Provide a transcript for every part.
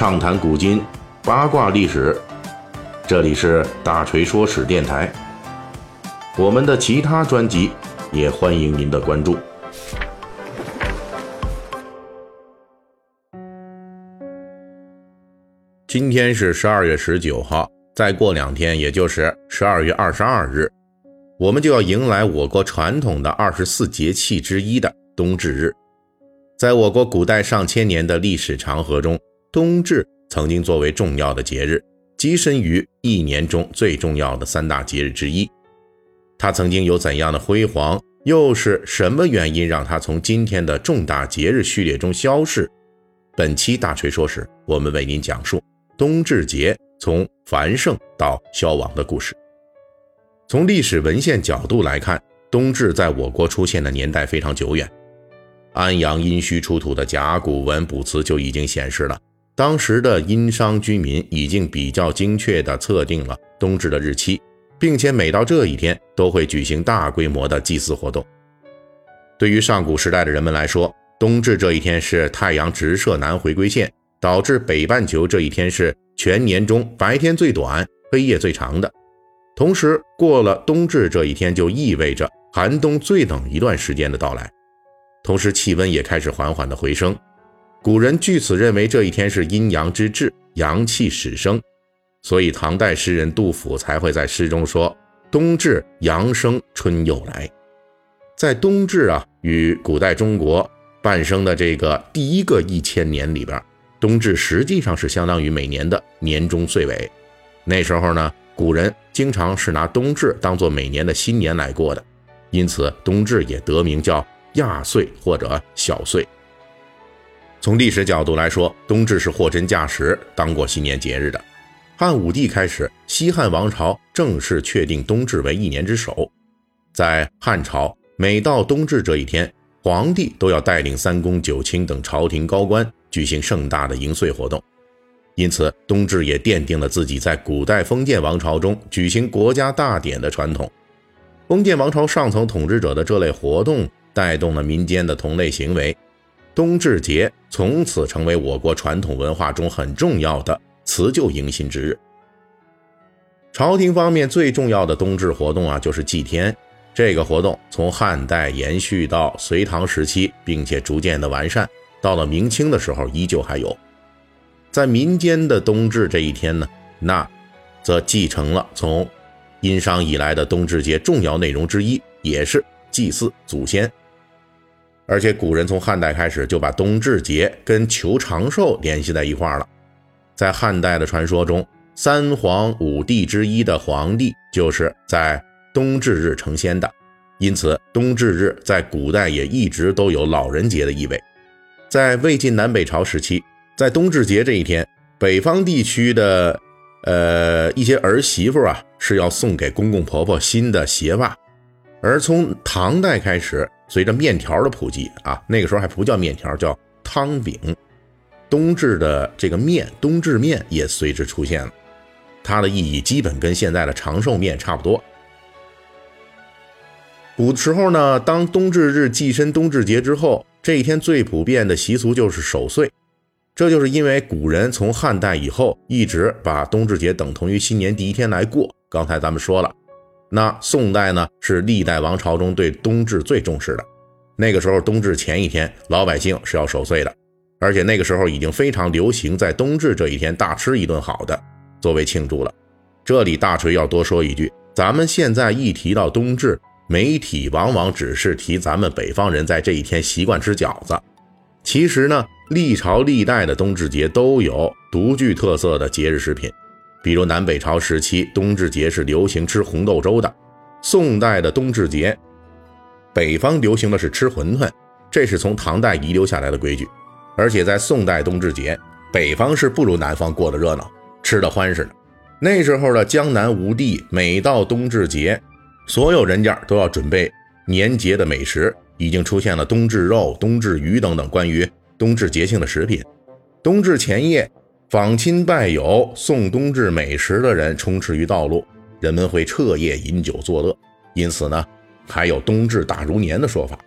畅谈古今，八卦历史。这里是大锤说史电台。我们的其他专辑也欢迎您的关注。今天是十二月十九号，再过两天，也就是十二月二十二日，我们就要迎来我国传统的二十四节气之一的冬至日。在我国古代上千年的历史长河中，冬至曾经作为重要的节日，跻身于一年中最重要的三大节日之一。它曾经有怎样的辉煌？又是什么原因让它从今天的重大节日序列中消逝？本期大锤说史，我们为您讲述冬至节从繁盛到消亡的故事。从历史文献角度来看，冬至在我国出现的年代非常久远。安阳殷墟出土的甲骨文卜辞就已经显示了，当时的殷商居民已经比较精确地测定了冬至的日期，并且每到这一天都会举行大规模的祭祀活动。对于上古时代的人们来说，冬至这一天是太阳直射南回归线，导致北半球这一天是全年中白天最短、黑夜最长的。同时，过了冬至这一天，就意味着寒冬最冷一段时间的到来。同时，气温也开始缓缓的回升。古人据此认为这一天是阴阳之至，阳气始生，所以唐代诗人杜甫才会在诗中说：“冬至阳生春又来。”在冬至啊，与古代中国诞生的这个第一个一千年里边，冬至实际上是相当于每年的年终岁尾。那时候呢，古人经常是拿冬至当做每年的新年来过的，因此冬至也得名叫。亚岁或者小岁。从历史角度来说，冬至是货真价实当过新年节日的。汉武帝开始，西汉王朝正式确定冬至为一年之首。在汉朝，每到冬至这一天，皇帝都要带领三公九卿等朝廷高官举行盛大的迎岁活动。因此，冬至也奠定了自己在古代封建王朝中举行国家大典的传统。封建王朝上层统治者的这类活动。带动了民间的同类行为，冬至节从此成为我国传统文化中很重要的辞旧迎新之日。朝廷方面最重要的冬至活动啊，就是祭天。这个活动从汉代延续到隋唐时期，并且逐渐的完善，到了明清的时候依旧还有。在民间的冬至这一天呢，那则继承了从殷商以来的冬至节重要内容之一，也是祭祀祖先。而且古人从汉代开始就把冬至节跟求长寿联系在一块儿了。在汉代的传说中，三皇五帝之一的皇帝就是在冬至日成仙的，因此冬至日在古代也一直都有老人节的意味。在魏晋南北朝时期，在冬至节这一天，北方地区的呃一些儿媳妇啊是要送给公公婆婆新的鞋袜，而从唐代开始。随着面条的普及啊，那个时候还不叫面条，叫汤饼。冬至的这个面，冬至面也随之出现了，它的意义基本跟现在的长寿面差不多。古时候呢，当冬至日祭身冬至节之后，这一天最普遍的习俗就是守岁。这就是因为古人从汉代以后一直把冬至节等同于新年第一天来过。刚才咱们说了。那宋代呢，是历代王朝中对冬至最重视的。那个时候，冬至前一天，老百姓是要守岁的，而且那个时候已经非常流行在冬至这一天大吃一顿好的，作为庆祝了。这里大锤要多说一句，咱们现在一提到冬至，媒体往往只是提咱们北方人在这一天习惯吃饺子。其实呢，历朝历代的冬至节都有独具特色的节日食品。比如南北朝时期，冬至节是流行吃红豆粥的；宋代的冬至节，北方流行的是吃馄饨，这是从唐代遗留下来的规矩。而且在宋代冬至节，北方是不如南方过得热闹，吃得欢实的。那时候的江南吴地，每到冬至节，所有人家都要准备年节的美食，已经出现了冬至肉、冬至鱼等等关于冬至节庆的食品。冬至前夜。访亲拜友、送冬至美食的人充斥于道路，人们会彻夜饮酒作乐，因此呢，还有“冬至大如年”的说法。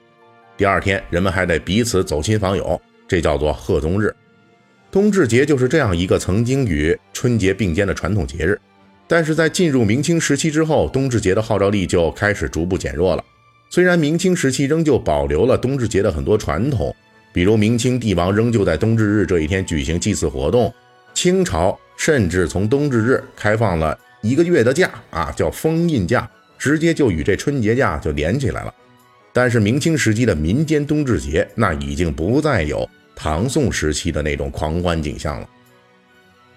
第二天，人们还得彼此走亲访友，这叫做贺冬日。冬至节就是这样一个曾经与春节并肩的传统节日。但是在进入明清时期之后，冬至节的号召力就开始逐步减弱了。虽然明清时期仍旧保留了冬至节的很多传统，比如明清帝王仍旧在冬至日这一天举行祭祀活动，清朝甚至从冬至日开放了一个月的假啊，叫封印假，直接就与这春节假就连起来了。但是明清时期的民间冬至节，那已经不再有唐宋时期的那种狂欢景象了。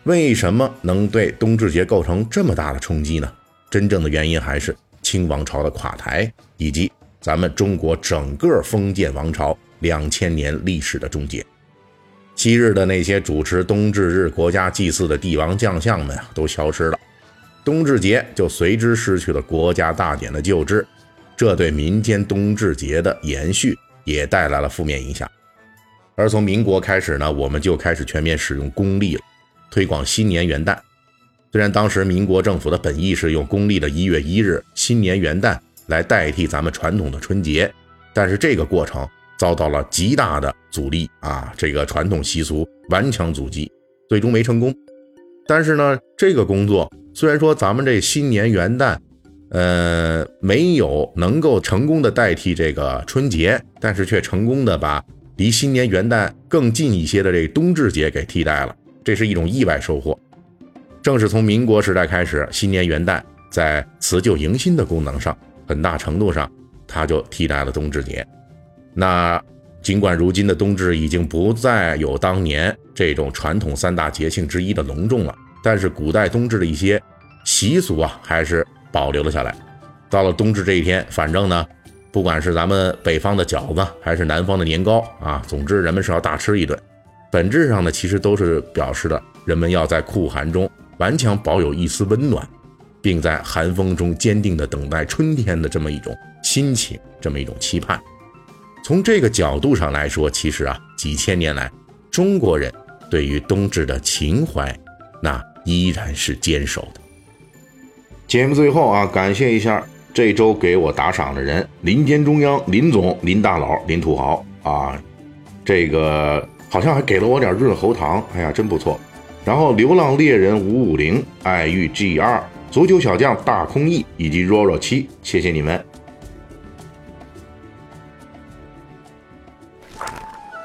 为什么能对冬至节构成这么大的冲击呢？真正的原因还是清王朝的垮台，以及咱们中国整个封建王朝两千年历史的终结。昔日的那些主持冬至日国家祭祀的帝王将相们啊，都消失了，冬至节就随之失去了国家大典的旧制，这对民间冬至节的延续也带来了负面影响。而从民国开始呢，我们就开始全面使用公历了。推广新年元旦，虽然当时民国政府的本意是用公历的一月一日新年元旦来代替咱们传统的春节，但是这个过程遭到了极大的阻力啊！这个传统习俗顽强阻击，最终没成功。但是呢，这个工作虽然说咱们这新年元旦，呃，没有能够成功的代替这个春节，但是却成功的把离新年元旦更近一些的这冬至节给替代了。这是一种意外收获。正是从民国时代开始，新年元旦在辞旧迎新的功能上，很大程度上，它就替代了冬至节。那尽管如今的冬至已经不再有当年这种传统三大节庆之一的隆重了，但是古代冬至的一些习俗啊，还是保留了下来。到了冬至这一天，反正呢，不管是咱们北方的饺子，还是南方的年糕啊，总之人们是要大吃一顿。本质上呢，其实都是表示的人们要在酷寒中顽强保有一丝温暖，并在寒风中坚定地等待春天的这么一种心情，这么一种期盼。从这个角度上来说，其实啊，几千年来中国人对于冬至的情怀，那依然是坚守的。节目最后啊，感谢一下这周给我打赏的人：林间中央林总、林大佬、林土豪啊，这个。好像还给了我点润喉糖，哎呀，真不错。然后流浪猎人五五零、爱玉 G 二、足球小将大空翼以及若若七，谢谢你们。